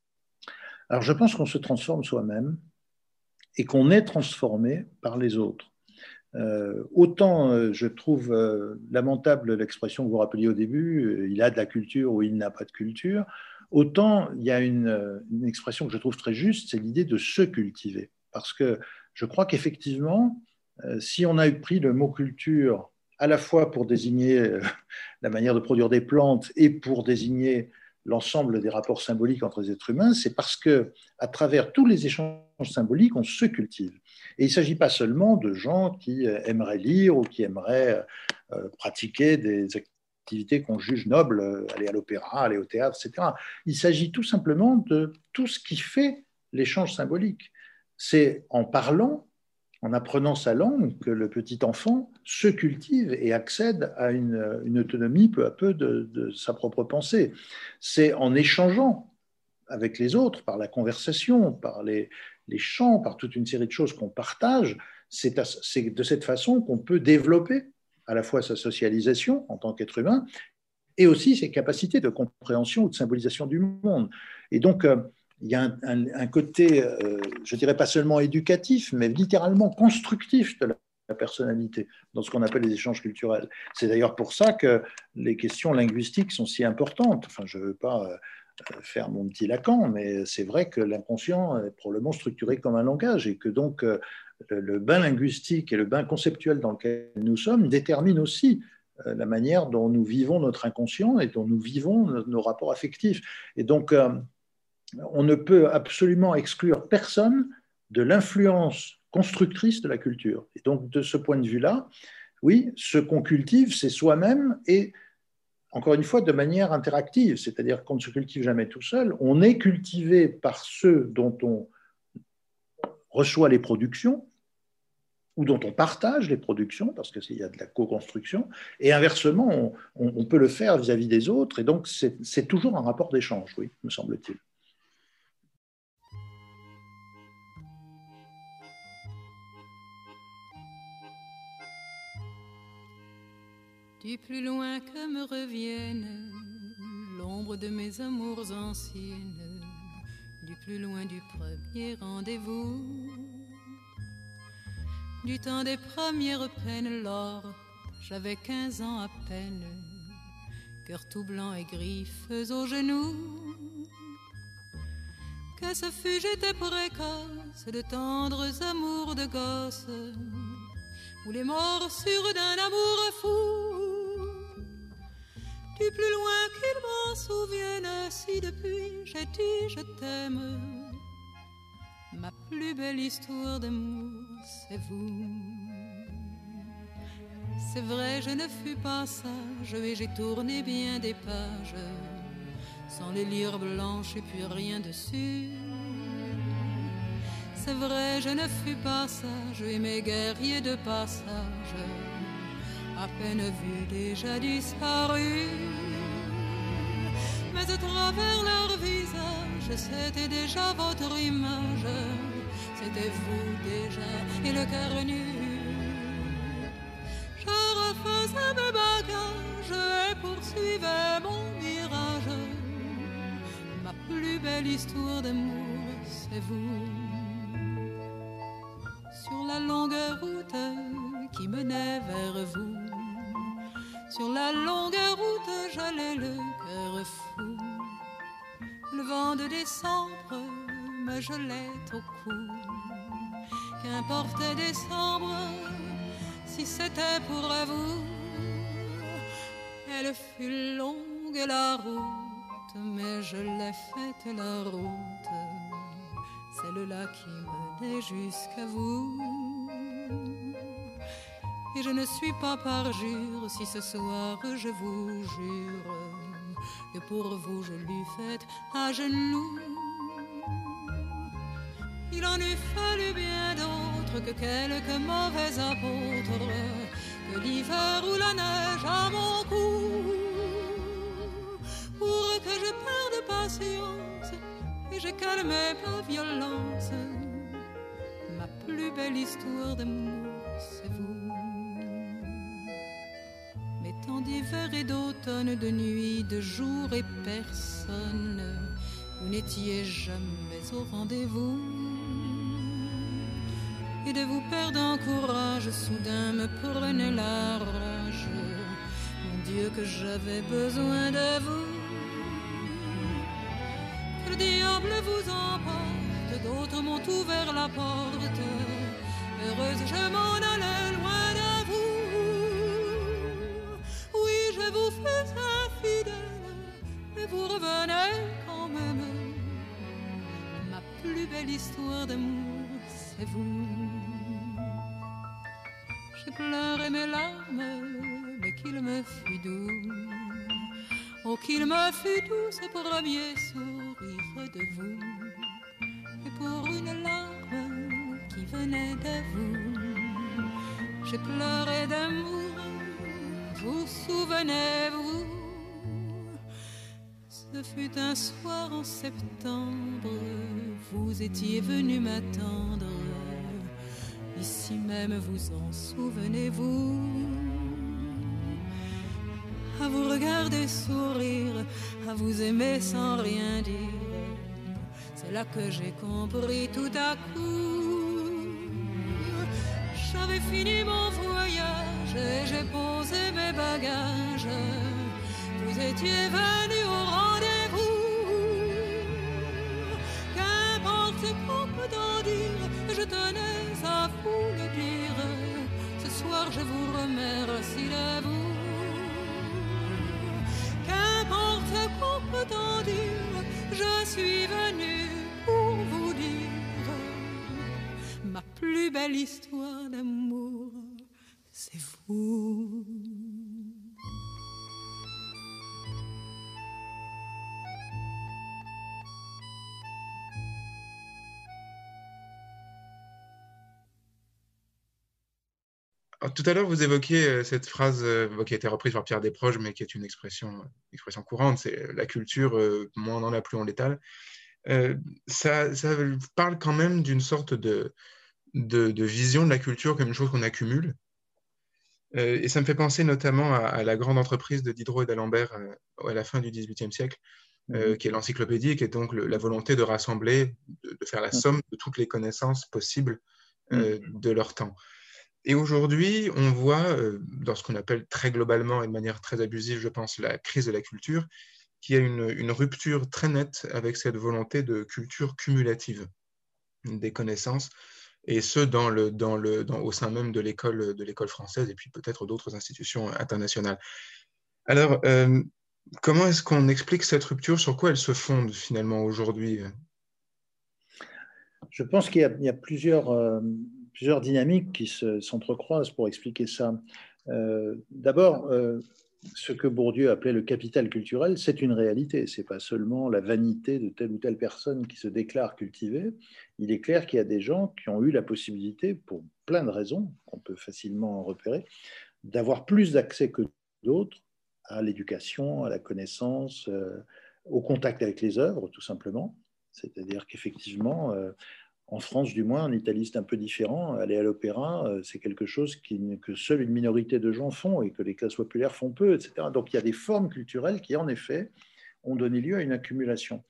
Alors, je pense qu'on se transforme soi-même et qu'on est transformé par les autres. Euh, autant euh, je trouve euh, lamentable l'expression que vous rappeliez au début, il a de la culture ou il n'a pas de culture, autant il y a une, expression que je trouve très juste, c'est l'idée de se cultiver. Parce que je crois qu'effectivement, si on a pris le mot culture à la fois pour désigner la manière de produire des plantes et pour désigner l'ensemble des rapports symboliques entre les êtres humains, c'est parce que à travers tous les échanges symboliques, on se cultive. Et il ne s'agit pas seulement de gens qui euh, aimeraient lire ou qui aimeraient euh, pratiquer des activités qu'on juge nobles, aller à l'opéra, aller au théâtre, etc. Il s'agit tout simplement de tout ce qui fait l'échange symbolique. C'est en parlant, en apprenant sa langue, que le petit enfant se cultive et accède à une, autonomie peu à peu de, sa propre pensée. C'est en échangeant avec les autres, par la conversation, par les, les chants, par toute une série de choses qu'on partage, c'est de cette façon qu'on peut développer à la fois sa socialisation en tant qu'être humain et aussi ses capacités de compréhension ou de symbolisation du monde. Et donc, euh, il y a un, côté, euh, je dirais pas seulement éducatif, mais littéralement constructif de la personnalité dans ce qu'on appelle les échanges culturels. C'est d'ailleurs pour ça que les questions linguistiques sont si importantes. Enfin, je ne veux pas euh, faire mon petit Lacan, mais c'est vrai que l'inconscient est probablement structuré comme un langage et que donc euh, le bain linguistique et le bain conceptuel dans lequel nous sommes déterminent aussi la manière dont nous vivons notre inconscient et dont nous vivons nos rapports affectifs. Et donc, on ne peut absolument exclure personne de l'influence constructrice de la culture. Et donc, de ce point de vue-là, oui, ce qu'on cultive, c'est soi-même et encore une fois, de manière interactive, c'est-à-dire qu'on ne se cultive jamais tout seul, on est cultivé par ceux dont on reçoit les productions ou dont on partage les productions, parce qu'il y a de la co-construction, et inversement, on, peut le faire vis-à-vis des autres, et donc c'est toujours un rapport d'échange, oui, me semble-t-il. Du plus loin que me revienne l'ombre de mes amours anciennes, du plus loin du premier rendez-vous, du temps des premières peines, lors j'avais quinze ans à peine, cœur tout blanc et griffes aux genoux. Que ce fut, j'étais précoce de tendres amours de gosse, ou les morsures d'un amour fou du plus loin qu'il m'en souvienne, si depuis j'ai dit je t'aime, ma plus belle histoire d'amour, c'est vous. C'est vrai, je ne fus pas sage et j'ai tourné bien des pages, sans les lire blanches et puis rien dessus. C'est vrai, je ne fus pas sage et mes guerriers de passage à peine vu déjà disparu. Mais à travers leur visage, c'était déjà votre image, c'était vous déjà et le cœur nu. Je refaisais mes bagages et poursuivais mon mirage. Ma plus belle histoire d'amour, c'est vous. Sur la longue route qui menait vers vous sur la longue route, j'allais le cœur fou. Le vent de décembre me gelait au cou. Qu'importe décembre, si c'était pour vous. Elle fut longue la route, mais je l'ai faite la route. Celle-là qui menait jusqu'à vous. Et je ne suis pas parjure si ce soir je vous jure que pour vous je l'eus faite à genoux. Il en eût fallu bien d'autres que quelques mauvais apôtres, que l'hiver ou la neige à mon cou, pour que je perde patience et je calmé ma violence. Ma plus belle histoire d'amour, c'est vous d'hiver et d'automne, de nuit, de jour et personne. Vous n'étiez jamais au rendez-vous. Et de vous perdre en courage, soudain me prenait la rage. Mon Dieu, que j'avais besoin de vous. Que le diable vous emporte, d'autres m'ont ouvert la porte. Heureuse, je m'en allais loin vous fais infidèle, mais vous revenez quand même. Ma plus belle histoire d'amour, c'est vous. J'ai pleuré mes larmes, mais qu'il me fut doux. Oh, qu'il me fut doux ce premier sourire de vous. Et pour une larme qui venait de vous, j'ai pleuré d'amour. Vous souvenez-vous Ce fut un soir en septembre, vous étiez venu m'attendre. Ici même, vous en souvenez-vous À vous regarder sourire, à vous aimer sans rien dire. C'est là que j'ai compris tout à coup. Vous étiez venu au rendez-vous. Qu'importe ce qu'on peut en dire, je tenais à vous le dire. Ce soir, je vous remercie de vous. Qu'importe ce qu'on peut en dire, je suis venu pour vous dire ma plus belle histoire d'amour, c'est vous. Tout à l'heure, vous évoquiez euh, cette phrase euh, qui a été reprise par Pierre Desproges, mais qui est une expression, expression courante, c'est euh, la culture, moins on en a, plus on l'étale. Ça, ça parle quand même d'une sorte de, de, de vision de la culture comme une chose qu'on accumule. Et ça me fait penser notamment à, à la grande entreprise de Diderot et d'Alembert à la fin du XVIIIe siècle, euh, qui est l'encyclopédie, qui est donc le- la volonté de rassembler, de, de faire la somme de toutes les connaissances possibles euh, de leur temps. Et aujourd'hui, on voit, euh, dans ce qu'on appelle très globalement et de manière très abusive, je pense, la crise de la culture, qu'il y a une, rupture très nette avec cette volonté de culture cumulative des connaissances, et ce, dans le, dans le, dans, au sein même de l'école de l'école française et puis peut-être d'autres institutions internationales. Alors, euh, comment est-ce qu'on explique cette rupture? Sur quoi elle se fonde finalement aujourd'hui? Je pense qu'il y a, il y a plusieurs, euh, plusieurs dynamiques qui se- s'entrecroisent pour expliquer ça. Euh, D'abord, euh, ce que Bourdieu appelait le capital culturel, c'est une réalité. C'est pas seulement la vanité de telle ou telle personne qui se déclare cultivée. Il est clair qu'il y a des gens qui ont eu la possibilité, pour plein de raisons qu'on peut facilement repérer, d'avoir plus d'accès que d'autres à l'éducation, à la connaissance, euh, au contact avec les œuvres, tout simplement. C'est-à-dire qu'effectivement, en France du moins, en Italie c'est un peu différent, aller à l'opéra, euh, c'est quelque chose que seule une minorité de gens font et que les classes populaires font peu, etc. Donc il y a des formes culturelles qui, en effet, ont donné lieu à une accumulation.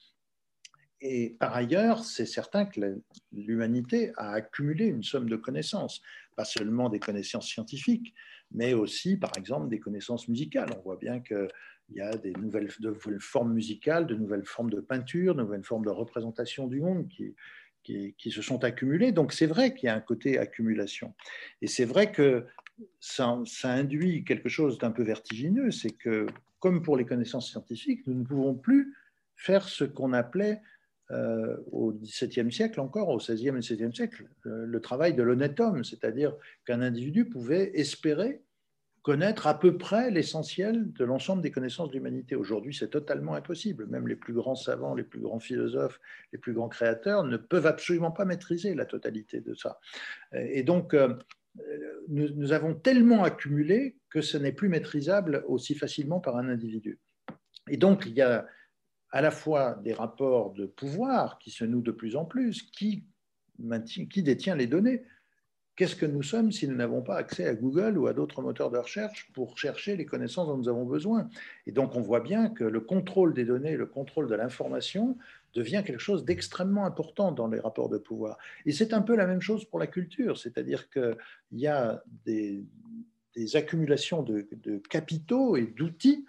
Et par ailleurs, c'est certain que l'humanité a accumulé une somme de connaissances, pas seulement des connaissances scientifiques, mais aussi, par exemple, des connaissances musicales. On voit bien qu'il y a de nouvelles formes musicales, de nouvelles formes de peinture, de nouvelles formes de représentation du monde qui, qui, se sont accumulées. Donc c'est vrai qu'il y a un côté accumulation. Et c'est vrai que ça, ça induit quelque chose d'un peu vertigineux, c'est que, comme pour les connaissances scientifiques, nous ne pouvons plus faire ce qu'on appelait euh, au XVIIe siècle encore, au XVIe et XVIIe siècle, euh, le travail de l'honnête homme, c'est-à-dire qu'un individu pouvait espérer connaître à peu près l'essentiel de l'ensemble des connaissances de l'humanité. Aujourd'hui, c'est totalement impossible. Même les plus grands savants, les plus grands philosophes, les plus grands créateurs ne peuvent absolument pas maîtriser la totalité de ça. Et donc, euh, nous, avons tellement accumulé que ce n'est plus maîtrisable aussi facilement par un individu. Et donc, il y a à la fois des rapports de pouvoir qui se nouent de plus en plus, qui détient les données. Qu'est-ce que nous sommes si nous n'avons pas accès à Google ou à d'autres moteurs de recherche pour chercher les connaissances dont nous avons besoin? Et donc on voit bien que le contrôle des données, le contrôle de l'information devient quelque chose d'extrêmement important dans les rapports de pouvoir. Et c'est un peu la même chose pour la culture, c'est-à-dire qu'il y a des, accumulations de, de capitaux et d'outils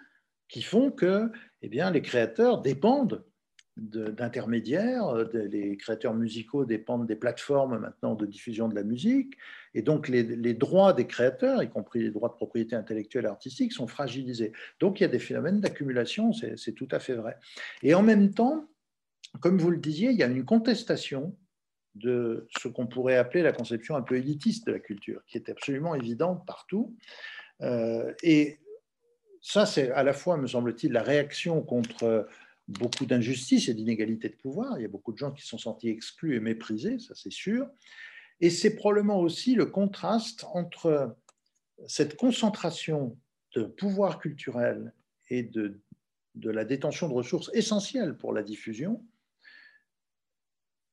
qui font que eh bien, les créateurs dépendent d'intermédiaires, les créateurs musicaux dépendent des plateformes maintenant de diffusion de la musique, et donc les, les, droits des créateurs, y compris les droits de propriété intellectuelle et artistique, sont fragilisés. Donc il y a des phénomènes d'accumulation, c'est tout à fait vrai. Et en même temps, comme vous le disiez, il y a une contestation de ce qu'on pourrait appeler la conception un peu élitiste de la culture, qui est absolument évidente partout. Euh, et ça, c'est à la fois, me semble-t-il, la réaction contre beaucoup d'injustices et d'inégalités de pouvoir. Il y a beaucoup de gens qui sont sentis exclus et méprisés, ça c'est sûr. Et c'est probablement aussi le contraste entre cette concentration de pouvoir culturel et de, de la détention de ressources essentielles pour la diffusion,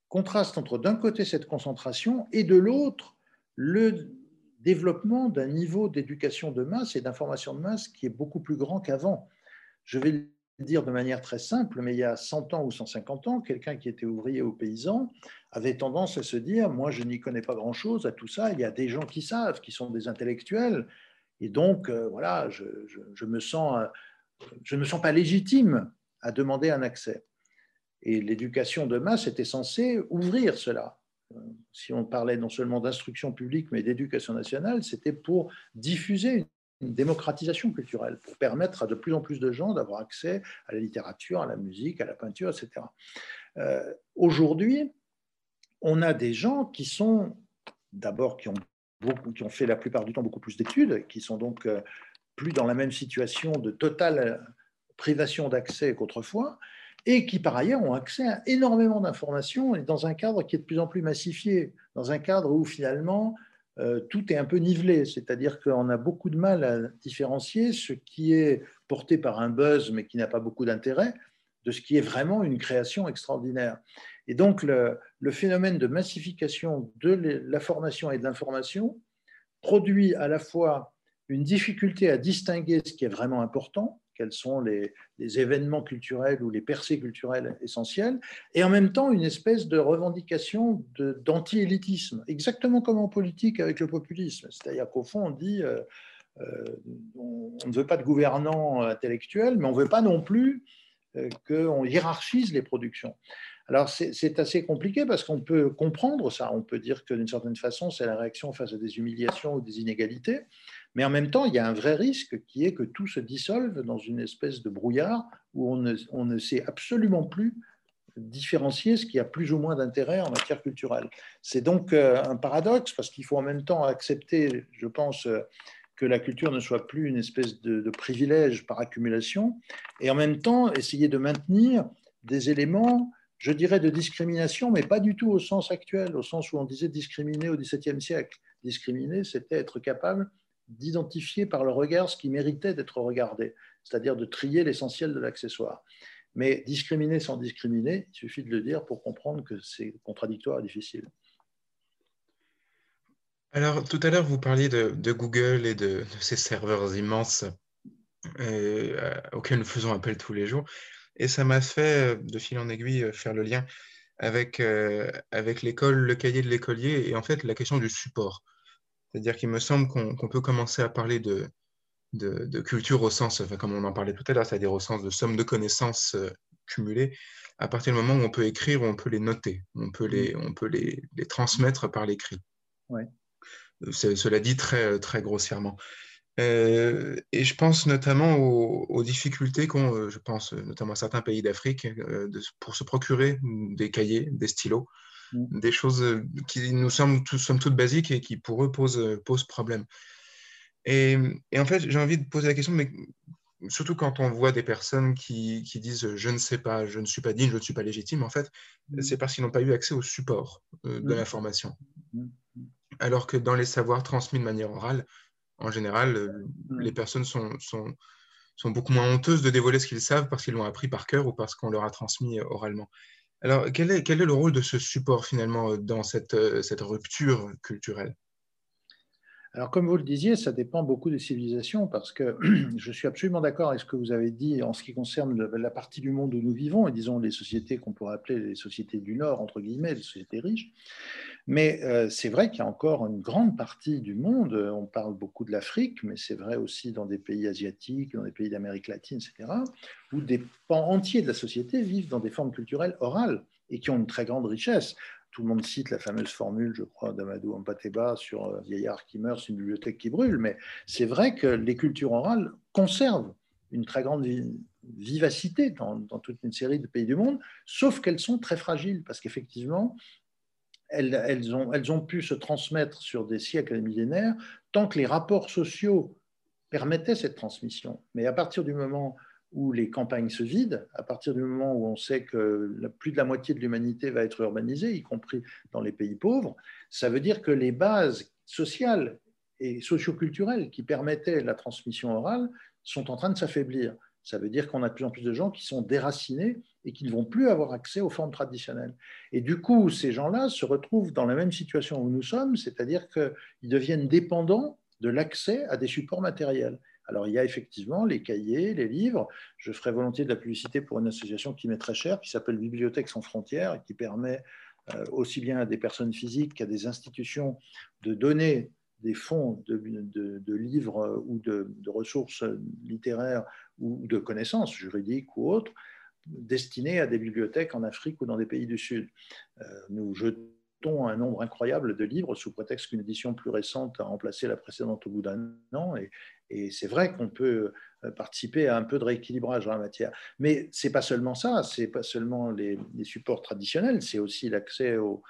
contraste entre d'un côté cette concentration et de l'autre le développement d'un niveau d'éducation de masse et d'information de masse qui est beaucoup plus grand qu'avant. Je vais dire de manière très simple, mais il y a 100 ans ou 150 ans, quelqu'un qui était ouvrier ou paysan avait tendance à se dire, moi je n'y connais pas grand-chose à tout ça, il y a des gens qui savent, qui sont des intellectuels, et donc euh, voilà, je, me sens, je ne me sens pas légitime à demander un accès. Et l'éducation de masse était censée ouvrir cela. Si on parlait non seulement d'instruction publique, mais d'éducation nationale, c'était pour diffuser une démocratisation culturelle pour permettre à de plus en plus de gens d'avoir accès à la littérature, à la musique, à la peinture, etc. Euh, aujourd'hui, on a des gens qui sont d'abord qui ont fait la plupart du temps beaucoup plus d'études, qui sont donc euh, plus dans la même situation de totale privation d'accès qu'autrefois, et qui par ailleurs ont accès à énormément d'informations et dans un cadre qui est de plus en plus massifié, dans un cadre où finalement euh, tout est un peu nivelé, c'est-à-dire qu'on a beaucoup de mal à différencier ce qui est porté par un buzz mais qui n'a pas beaucoup d'intérêt de ce qui est vraiment une création extraordinaire. Et donc le, le phénomène de massification de la formation et de l'information produit à la fois une difficulté à distinguer ce qui est vraiment important, quels sont les, événements culturels ou les percées culturelles essentielles, et en même temps une espèce de revendication d'anti-élitisme, exactement comme en politique avec le populisme. C'est-à-dire qu'au fond, on dit euh, euh, on, ne veut pas de gouvernants intellectuels, mais on ne veut pas non plus euh, qu'on hiérarchise les productions. Alors c'est assez compliqué parce qu'on peut comprendre ça, on peut dire que d'une certaine façon c'est la réaction face à des humiliations ou des inégalités, mais en même temps, il y a un vrai risque qui est que tout se dissolve dans une espèce de brouillard où on ne, sait absolument plus différencier ce qui a plus ou moins d'intérêt en matière culturelle. C'est donc euh, un paradoxe parce qu'il faut en même temps accepter, je pense, euh, que la culture ne soit plus une espèce de, privilège par accumulation, et en même temps essayer de maintenir des éléments, je dirais, de discrimination, mais pas du tout au sens actuel, au sens où on disait discriminer au XVIIe siècle. Discriminer, c'était être capable d'identifier par le regard ce qui méritait d'être regardé, c'est-à-dire de trier l'essentiel de l'accessoire. Mais discriminer sans discriminer, il suffit de le dire pour comprendre que c'est contradictoire et difficile. Alors, tout à l'heure, vous parliez de, Google et de, ces serveurs immenses euh, auxquels nous faisons appel tous les jours. Et ça m'a fait, euh, de fil en aiguille, euh, faire le lien avec, avec l'école, le cahier de l'écolier et en fait la question du support. C'est-à-dire qu'il me semble qu'on peut commencer à parler de, de, culture au sens, comme on en parlait tout à l'heure, c'est-à-dire au sens de somme de connaissances euh, cumulées, à partir du moment où on peut écrire, où on peut les noter, on peut les, mm. on peut les, les transmettre par l'écrit. Ouais. Cela dit très, très grossièrement. Euh, et je pense notamment aux, difficultés qu'ont, euh, je pense notamment à certains pays d'Afrique, pour se procurer des cahiers, des stylos. Mm. des choses euh, qui nous semblent tout, somme toute basiques et qui pour eux posent, euh, posent problème. Et, et, en fait, j'ai envie de poser la question, mais surtout quand on voit des personnes qui, qui, disent je ne sais pas, je ne suis pas digne, je ne suis pas légitime, en fait, mm. c'est parce qu'ils n'ont pas eu accès au support euh, de mm. l'information. Alors que dans les savoirs transmis de manière orale, en général, les personnes sont, sont, sont, beaucoup moins honteuses de dévoiler ce qu'ils savent parce qu'ils l'ont appris par cœur ou parce qu'on leur a transmis oralement. Alors, quel est, quel est, le rôle de ce support finalement euh, dans cette, euh, cette rupture culturelle? Alors, comme vous le disiez, ça dépend beaucoup des civilisations parce que je suis absolument d'accord avec ce que vous avez dit en ce qui concerne la partie du monde où nous vivons, et disons les sociétés qu'on pourrait appeler les sociétés du Nord, entre guillemets, les sociétés riches. Mais euh, c'est vrai qu'il y a encore une grande partie du monde, on parle beaucoup de l'Afrique, mais c'est vrai aussi dans des pays asiatiques, dans des pays d'Amérique latine, etc., où des pans entiers de la société vivent dans des formes culturelles orales et qui ont une très grande richesse tout le monde cite la fameuse formule, je crois, d'Amadou Ampateba sur un vieillard qui meurt, c'est une bibliothèque qui brûle, mais c'est vrai que les cultures orales conservent une très grande vivacité dans, toute une série de pays du monde, sauf qu'elles sont très fragiles, parce qu'effectivement, elles, ont, pu se transmettre sur des siècles et des millénaires tant que les rapports sociaux permettait cette transmission. Mais à partir du moment où les campagnes se vident, à partir du moment où on sait que plus de la moitié de l'humanité va être urbanisée, y compris dans les pays pauvres, ça veut dire que les bases sociales et socioculturelles qui permettaient la transmission orale sont en train de s'affaiblir. Ça veut dire qu'on a de plus en plus de gens qui sont déracinés et qui ne vont plus avoir accès aux formes traditionnelles. Et du coup, ces gens-là se retrouvent dans la même situation où nous sommes, c'est-à-dire qu'ils deviennent dépendants de l'accès à des supports matériels. Alors, il y a effectivement les cahiers, les livres. Je ferai volontiers de la publicité pour une association qui m'est très chère, qui s'appelle Bibliothèques sans frontières et qui permet euh, aussi bien à des personnes physiques qu'à des institutions de donner des fonds de, livres ou de, ressources littéraires ou de connaissances juridiques ou autres destinés à des bibliothèques en Afrique ou dans des pays du Sud. Euh, nous jetons un nombre incroyable de livres sous prétexte qu'une édition plus récente a remplacé la précédente au bout d'un an. Et, c'est vrai qu'on peut participer à un peu de rééquilibrage dans la matière. Mais ce n'est pas seulement ça, ce n'est pas seulement les, supports traditionnels, c'est aussi l'accès aux,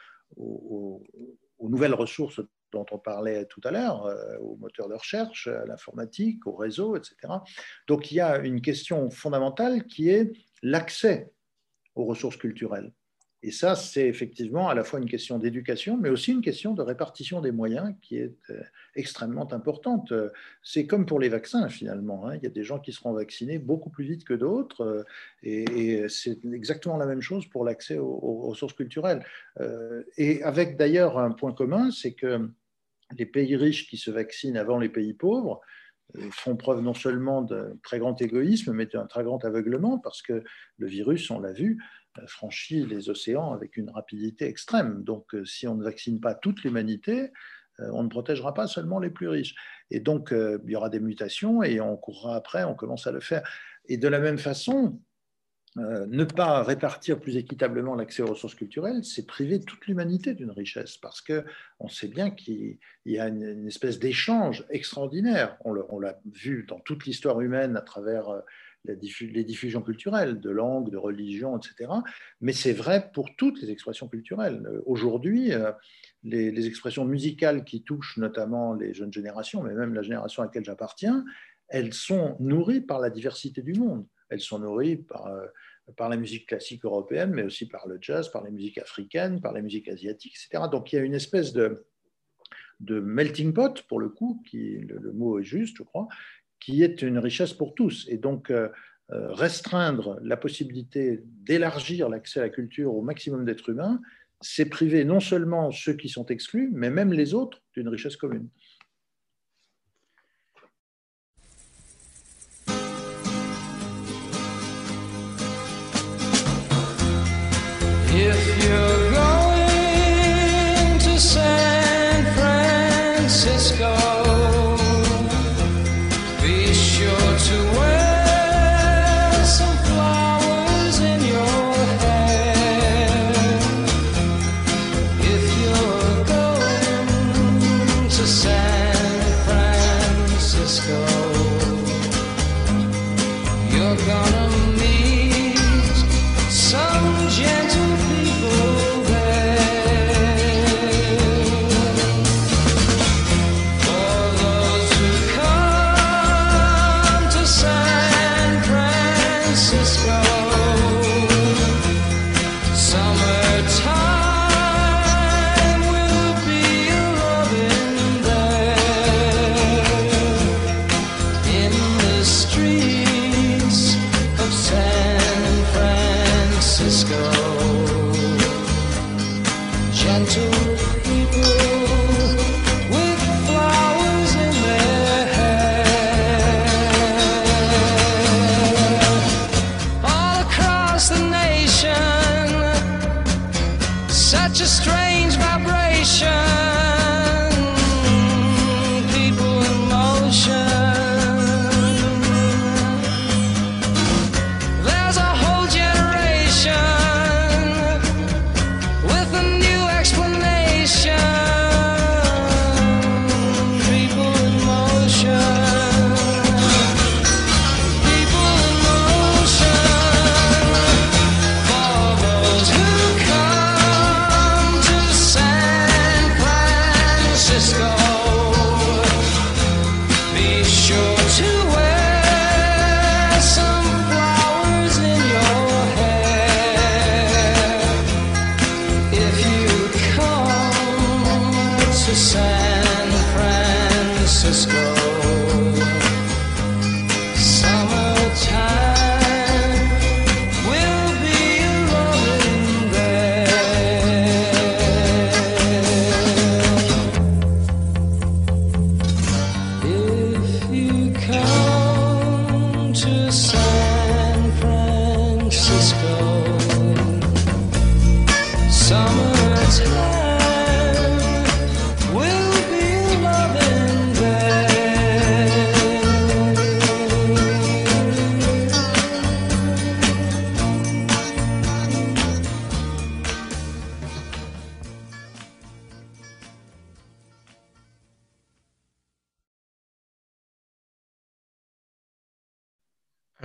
nouvelles ressources dont on parlait tout à l'heure, euh, aux moteurs de recherche, à l'informatique, au réseau, etc. Donc il y a une question fondamentale qui est l'accès aux ressources culturelles. Et ça, c'est effectivement à la fois une question d'éducation, mais aussi une question de répartition des moyens qui est euh, extrêmement importante. C'est comme pour les vaccins, finalement. Hein. Il y a des gens qui seront vaccinés beaucoup plus vite que d'autres, euh, et, c'est exactement la même chose pour l'accès aux, ressources culturelles. Et avec d'ailleurs un point commun, c'est que les pays riches qui se vaccinent avant les pays pauvres euh, font preuve non seulement d'un très grand égoïsme, mais d'un très grand aveuglement, parce que le virus, on l'a vu, euh, franchit les océans avec une rapidité extrême. Donc, euh, si on ne vaccine pas toute l'humanité, on ne protégera pas seulement les plus riches. Et donc, il y aura des mutations et on courra après, on commence à le faire. Et de la même façon, euh, ne pas répartir plus équitablement l'accès aux ressources culturelles, c'est priver toute l'humanité d'une richesse, parce qu'on sait bien qu'il y a une, espèce d'échange extraordinaire. On l'a vu dans toute l'histoire humaine à travers euh, les diffusions culturelles, de langues, de religions, etc. Mais c'est vrai pour toutes les expressions culturelles. Euh, aujourd'hui, les, les, expressions musicales qui touchent notamment les jeunes générations, mais même la génération à laquelle j'appartiens, elles sont nourries par la diversité du monde elles sont nourries par, euh, la musique classique européenne, mais aussi par le jazz, par les musiques africaines, par les musiques asiatiques, etc. Donc il y a une espèce de, de melting pot, pour le coup, qui, le, mot est juste, je crois, qui est une richesse pour tous. Et donc, euh, euh, restreindre la possibilité d'élargir l'accès à la culture au maximum d'êtres humains, c'est priver non seulement ceux qui sont exclus, mais même les autres d'une richesse commune.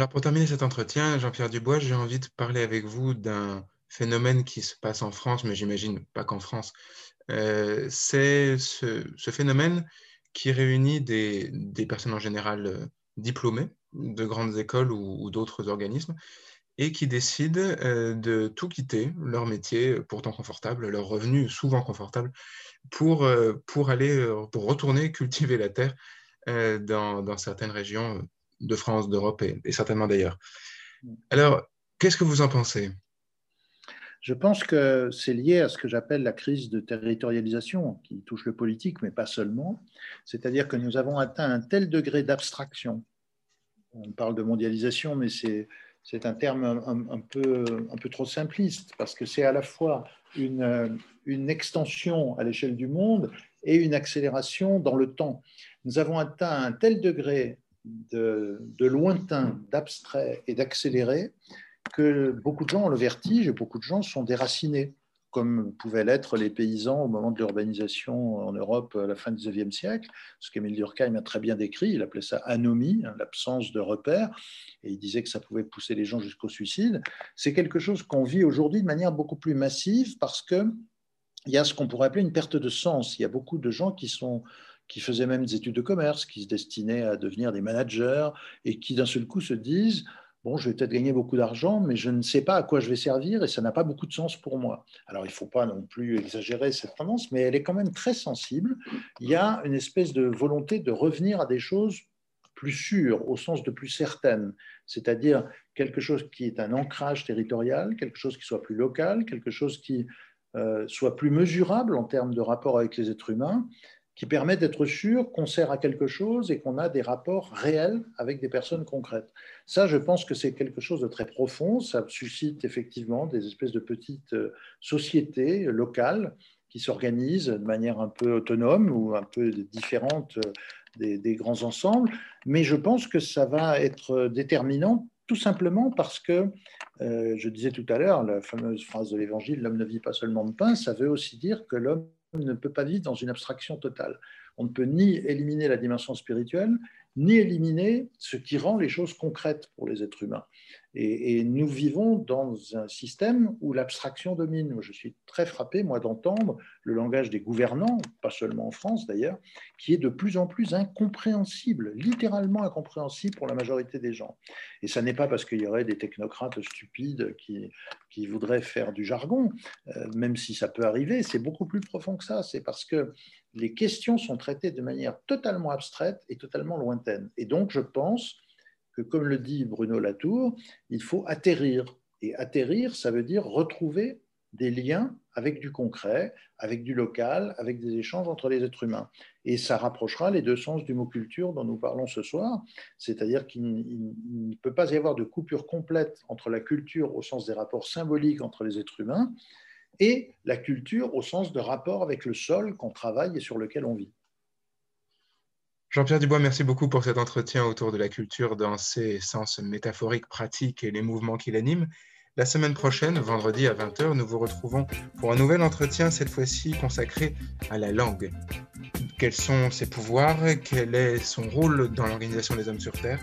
Alors pour terminer cet entretien, Jean-Pierre Dubois, j'ai envie de parler avec vous d'un phénomène qui se passe en France, mais j'imagine pas qu'en France. Euh, c'est ce, phénomène qui réunit des, personnes en général euh, diplômées de grandes écoles ou, d'autres organismes et qui décident euh, de tout quitter, leur métier pourtant confortable, leur revenu souvent confortable, pour, pour aller, pour retourner cultiver la terre dans certaines régions de France, d'Europe et, et certainement d'ailleurs. Alors, qu'est-ce que vous en pensez? Je pense que c'est lié à ce que j'appelle la crise de territorialisation qui touche le politique, mais pas seulement. C'est-à-dire que nous avons atteint un tel degré d'abstraction. On parle de mondialisation, mais c'est c'est un terme un, un- peu, un peu trop simpliste, parce que c'est à la fois une, une extension à l'échelle du monde et une accélération dans le temps. Nous avons atteint un tel degré de, lointain, d'abstrait et d'accéléré que beaucoup de gens ont le vertige et beaucoup de gens sont déracinés, comme pouvaient l'être les paysans au moment de l'urbanisation en Europe à la fin du XIXe siècle, ce qu'Émile Durkheim a très bien décrit. Il appelait ça anomie, hein, l'absence de repères, et il disait que ça pouvait pousser les gens jusqu'au suicide. C'est quelque chose qu'on vit aujourd'hui de manière beaucoup plus massive parce que il y a ce qu'on pourrait appeler une perte de sens. Il y a beaucoup de gens qui sont qui faisaient même des études de commerce, qui se destinaient à devenir des managers et qui d'un seul coup se disent bon, je vais peut-être gagner beaucoup d'argent, mais je ne sais pas à quoi je vais servir et ça n'a pas beaucoup de sens pour moi. Alors, il ne faut pas non plus exagérer cette tendance, mais elle est quand même très sensible. Il y a une espèce de volonté de revenir à des choses plus sûres, au sens de plus certaines, c'est-à-dire quelque chose qui est un ancrage territorial, quelque chose qui soit plus local, quelque chose qui euh, soit plus mesurable en termes de rapport avec les êtres humains, qui permet d'être sûr qu'on sert à quelque chose et qu'on a des rapports réels avec des personnes concrètes. Ça, je pense que c'est quelque chose de très profond. Ça suscite effectivement des espèces de petites euh, sociétés locales qui s'organisent de manière un peu autonome ou un peu différente euh, des, grands ensembles. Mais je pense que ça va être déterminant tout simplement parce que, euh, je disais tout à l'heure, la fameuse phrase de l'Évangile, l'homme ne vit pas seulement de pain, ça veut aussi dire que l'homme ne peut pas vivre dans une abstraction totale. On ne peut ni éliminer la dimension spirituelle, ni éliminer ce qui rend les choses concrètes pour les êtres humains. Et, nous vivons dans un système où l'abstraction domine. Je suis très frappé, moi, d'entendre le langage des gouvernants, pas seulement en France d'ailleurs, qui est de plus en plus incompréhensible, littéralement incompréhensible pour la majorité des gens. Et ça n'est pas parce qu'il y aurait des technocrates stupides qui, qui voudraient faire du jargon, euh, même si ça peut arriver, c'est beaucoup plus profond que ça. C'est parce que les questions sont traitées de manière totalement abstraite et totalement Et donc, je pense que, comme le dit Bruno Latour, il faut atterrir. Et atterrir, ça veut dire retrouver des liens avec du concret, avec du local, avec des échanges entre les êtres humains. Et ça rapprochera les deux sens du mot culture dont nous parlons ce soir, c'est-à-dire qu'il ne peut pas y avoir de coupure complète entre la culture au sens des rapports symboliques entre les êtres humains et la culture au sens de rapport avec le sol qu'on travaille et sur lequel on vit. Jean-Pierre Dubois, merci beaucoup pour cet entretien autour de la culture dans ses sens métaphoriques, pratiques et les mouvements qui l'animent. La semaine prochaine, vendredi à 20h, nous vous retrouvons pour un nouvel entretien, cette fois-ci consacré à la langue. Quels sont ses pouvoirs? Quel est son rôle dans l'organisation des hommes sur Terre?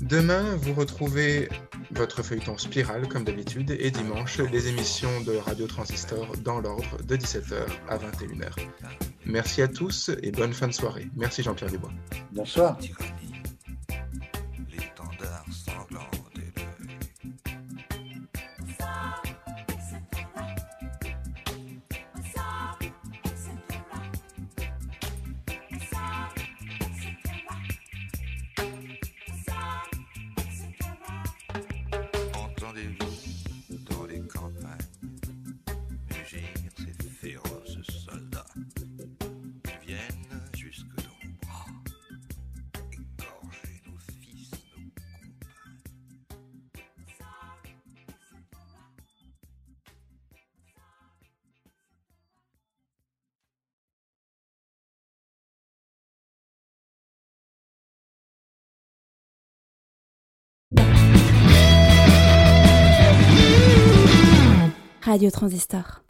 Demain, vous retrouvez votre feuilleton Spirale, comme d'habitude, et dimanche, les émissions de Radio Transistor dans l'ordre de 17h à 21h. Merci à tous et bonne fin de soirée. Merci Jean-Pierre Dubois. Bonsoir. Radio Transistor.